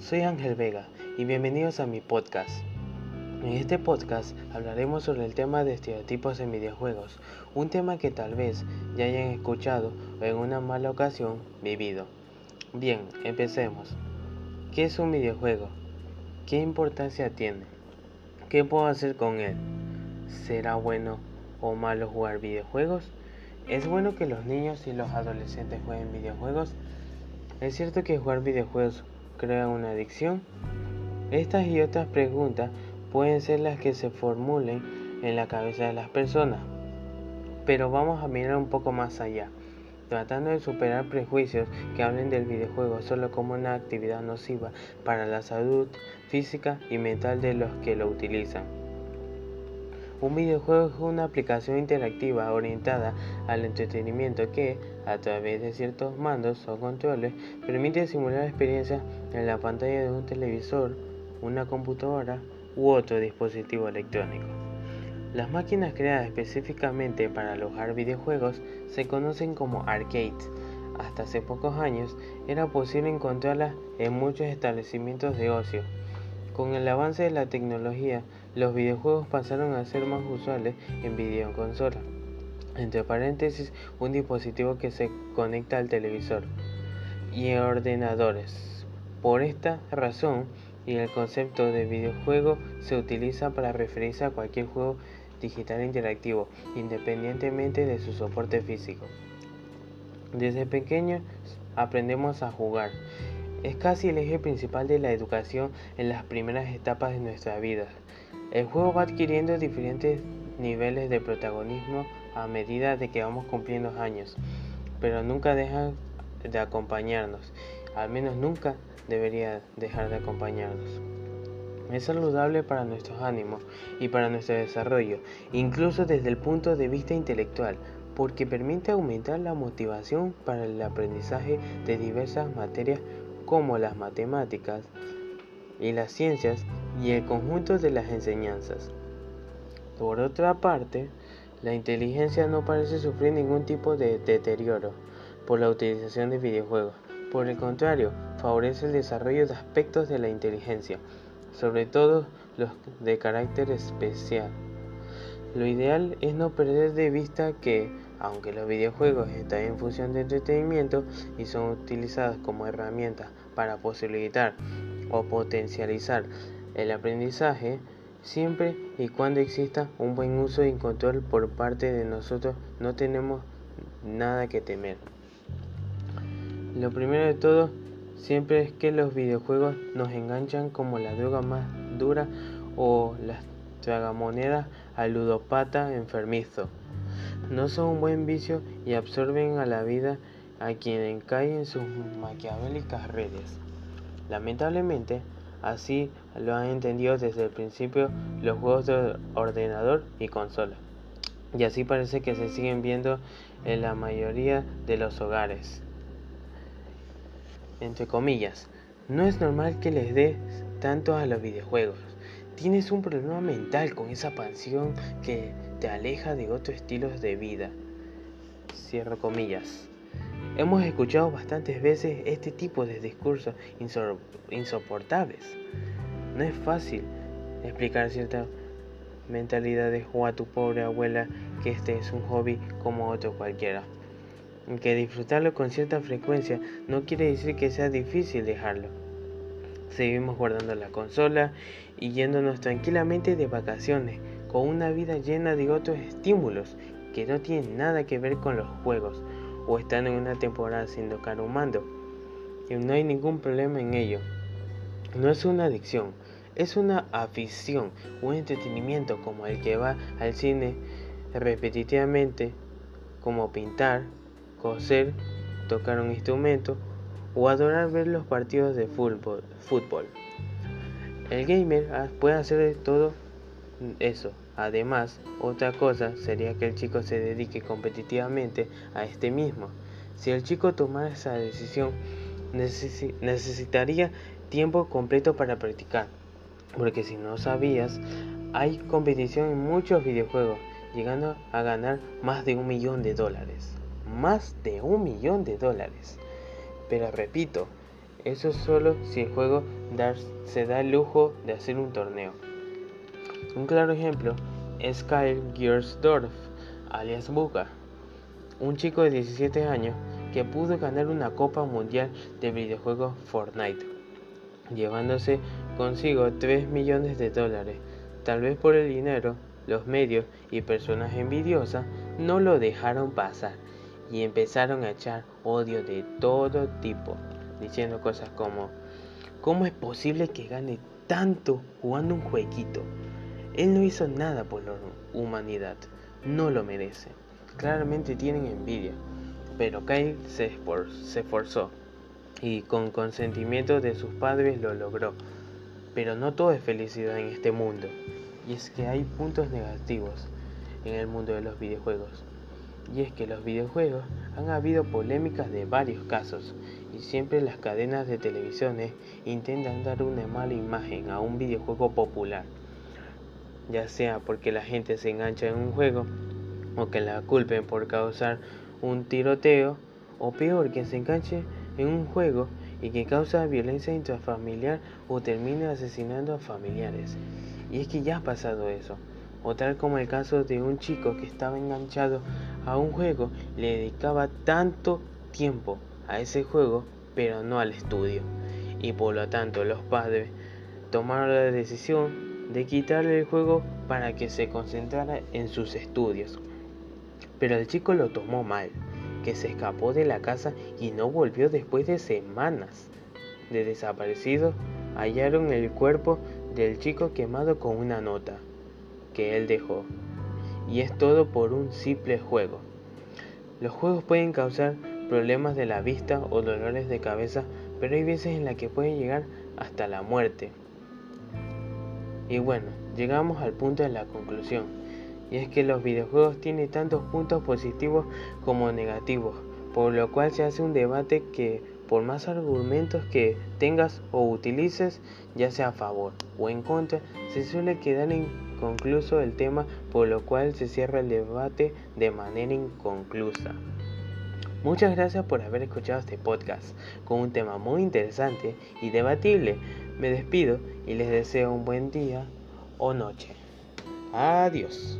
soy Ángel Vega y bienvenidos a mi podcast. En este podcast hablaremos sobre el tema de estereotipos en videojuegos, un tema que tal vez ya hayan escuchado o en una mala ocasión vivido. Bien, empecemos. ¿Qué es un videojuego? ¿Qué importancia tiene? ¿Qué puedo hacer con él? ¿Será bueno o malo jugar videojuegos? ¿Es bueno que los niños y los adolescentes jueguen videojuegos? ¿Es cierto que jugar videojuegos crea una adicción? Estas y otras preguntas pueden ser las que se formulen en la cabeza de las personas, pero vamos a mirar un poco más allá, tratando de superar prejuicios que hablen del videojuego solo como una actividad nociva para la salud física y mental de los que lo utilizan. Un videojuego es una aplicación interactiva orientada al entretenimiento que, a través de ciertos mandos o controles, permite simular experiencias en la pantalla de un televisor, una computadora u otro dispositivo electrónico. Las máquinas creadas específicamente para alojar videojuegos se conocen como arcades. Hasta hace pocos años era posible encontrarlas en muchos establecimientos de ocio. Con el avance de la tecnología, los videojuegos pasaron a ser más usuales en videoconsola, entre paréntesis un dispositivo que se conecta al televisor, y en ordenadores. Por esta razón, y el concepto de videojuego se utiliza para referirse a cualquier juego digital interactivo, independientemente de su soporte físico. Desde pequeños aprendemos a jugar. Es casi el eje principal de la educación en las primeras etapas de nuestra vida. El juego va adquiriendo diferentes niveles de protagonismo a medida de que vamos cumpliendo años, pero nunca dejan de acompañarnos, al menos nunca debería dejar de acompañarnos. Es saludable para nuestros ánimos y para nuestro desarrollo, incluso desde el punto de vista intelectual, porque permite aumentar la motivación para el aprendizaje de diversas materias como las matemáticas y las ciencias y el conjunto de las enseñanzas. Por otra parte, la inteligencia no parece sufrir ningún tipo de deterioro por la utilización de videojuegos. Por el contrario, favorece el desarrollo de aspectos de la inteligencia, sobre todo los de carácter especial. Lo ideal es no perder de vista que, aunque los videojuegos están en función de entretenimiento y son utilizados como herramientas para posibilitar o potencializar el aprendizaje, siempre y cuando exista un buen uso y control por parte de nosotros, no tenemos nada que temer. Lo primero de todo, siempre es que los videojuegos nos enganchan como la droga más dura o las tragamonedas al ludopata enfermizo. No son un buen vicio y absorben a la vida a quien cae en sus maquiavélicas redes. Lamentablemente, Así lo han entendido desde el principio los juegos de ordenador y consola. Y así parece que se siguen viendo en la mayoría de los hogares. Entre comillas, no es normal que les des tanto a los videojuegos. Tienes un problema mental con esa pasión que te aleja de otros estilos de vida. Cierro comillas. Hemos escuchado bastantes veces este tipo de discursos insoportables. No es fácil explicar cierta mentalidades o a tu pobre abuela que este es un hobby como otro cualquiera. Que disfrutarlo con cierta frecuencia no quiere decir que sea difícil dejarlo. Seguimos guardando la consola y yéndonos tranquilamente de vacaciones, con una vida llena de otros estímulos que no tienen nada que ver con los juegos o están en una temporada sin tocar un mando. Y no hay ningún problema en ello. No es una adicción, es una afición, un entretenimiento como el que va al cine repetitivamente, como pintar, coser, tocar un instrumento o adorar ver los partidos de fútbol. fútbol. El gamer puede hacer todo eso Además, otra cosa sería que el chico se dedique competitivamente a este mismo. Si el chico tomara esa decisión, necesitaría tiempo completo para practicar. Porque si no sabías, hay competición en muchos videojuegos, llegando a ganar más de un millón de dólares. Más de un millón de dólares. Pero repito, Eso solo si el juego se da el lujo de hacer un torneo. Un claro ejemplo es Kyle Giersdorf, alias Buka, un chico de 17 años que pudo ganar una Copa Mundial de videojuegos Fortnite, llevándose consigo 3 millones de dólares. Tal vez por el dinero, los medios y personas envidiosas no lo dejaron pasar y empezaron a echar odio de todo tipo, diciendo cosas como, ¿cómo es posible que gane tanto jugando un jueguito? Él no hizo nada por la humanidad, no lo merece. Claramente tienen envidia, pero Kyle se, esforzó y con consentimiento de sus padres lo logró. Pero no todo es felicidad en este mundo, y es que hay puntos negativos en el mundo de los videojuegos. Y es que los videojuegos han habido polémicas de varios casos, y siempre las cadenas de televisiones intentan dar una mala imagen a un videojuego popular ya sea porque la gente se engancha en un juego o que la culpen por causar un tiroteo o peor que se enganche en un juego y que causa violencia intrafamiliar o termine asesinando a familiares. Y es que ya ha pasado eso. O tal como el caso de un chico que estaba enganchado a un juego, le dedicaba tanto tiempo a ese juego, pero no al estudio. Y por lo tanto los padres tomaron la decisión de quitarle el juego para que se concentrara en sus estudios. Pero el chico lo tomó mal, que se escapó de la casa y no volvió después de semanas. De desaparecido, hallaron el cuerpo del chico quemado con una nota que él dejó. Y es todo por un simple juego. Los juegos pueden causar problemas de la vista o dolores de cabeza, pero hay veces en las que pueden llegar hasta la muerte. Y bueno, llegamos al punto de la conclusión. Y es que los videojuegos tienen tantos puntos positivos como negativos, por lo cual se hace un debate que por más argumentos que tengas o utilices, ya sea a favor o en contra, se suele quedar inconcluso el tema, por lo cual se cierra el debate de manera inconclusa. Muchas gracias por haber escuchado este podcast con un tema muy interesante y debatible. Me despido y les deseo un buen día o noche. Adiós.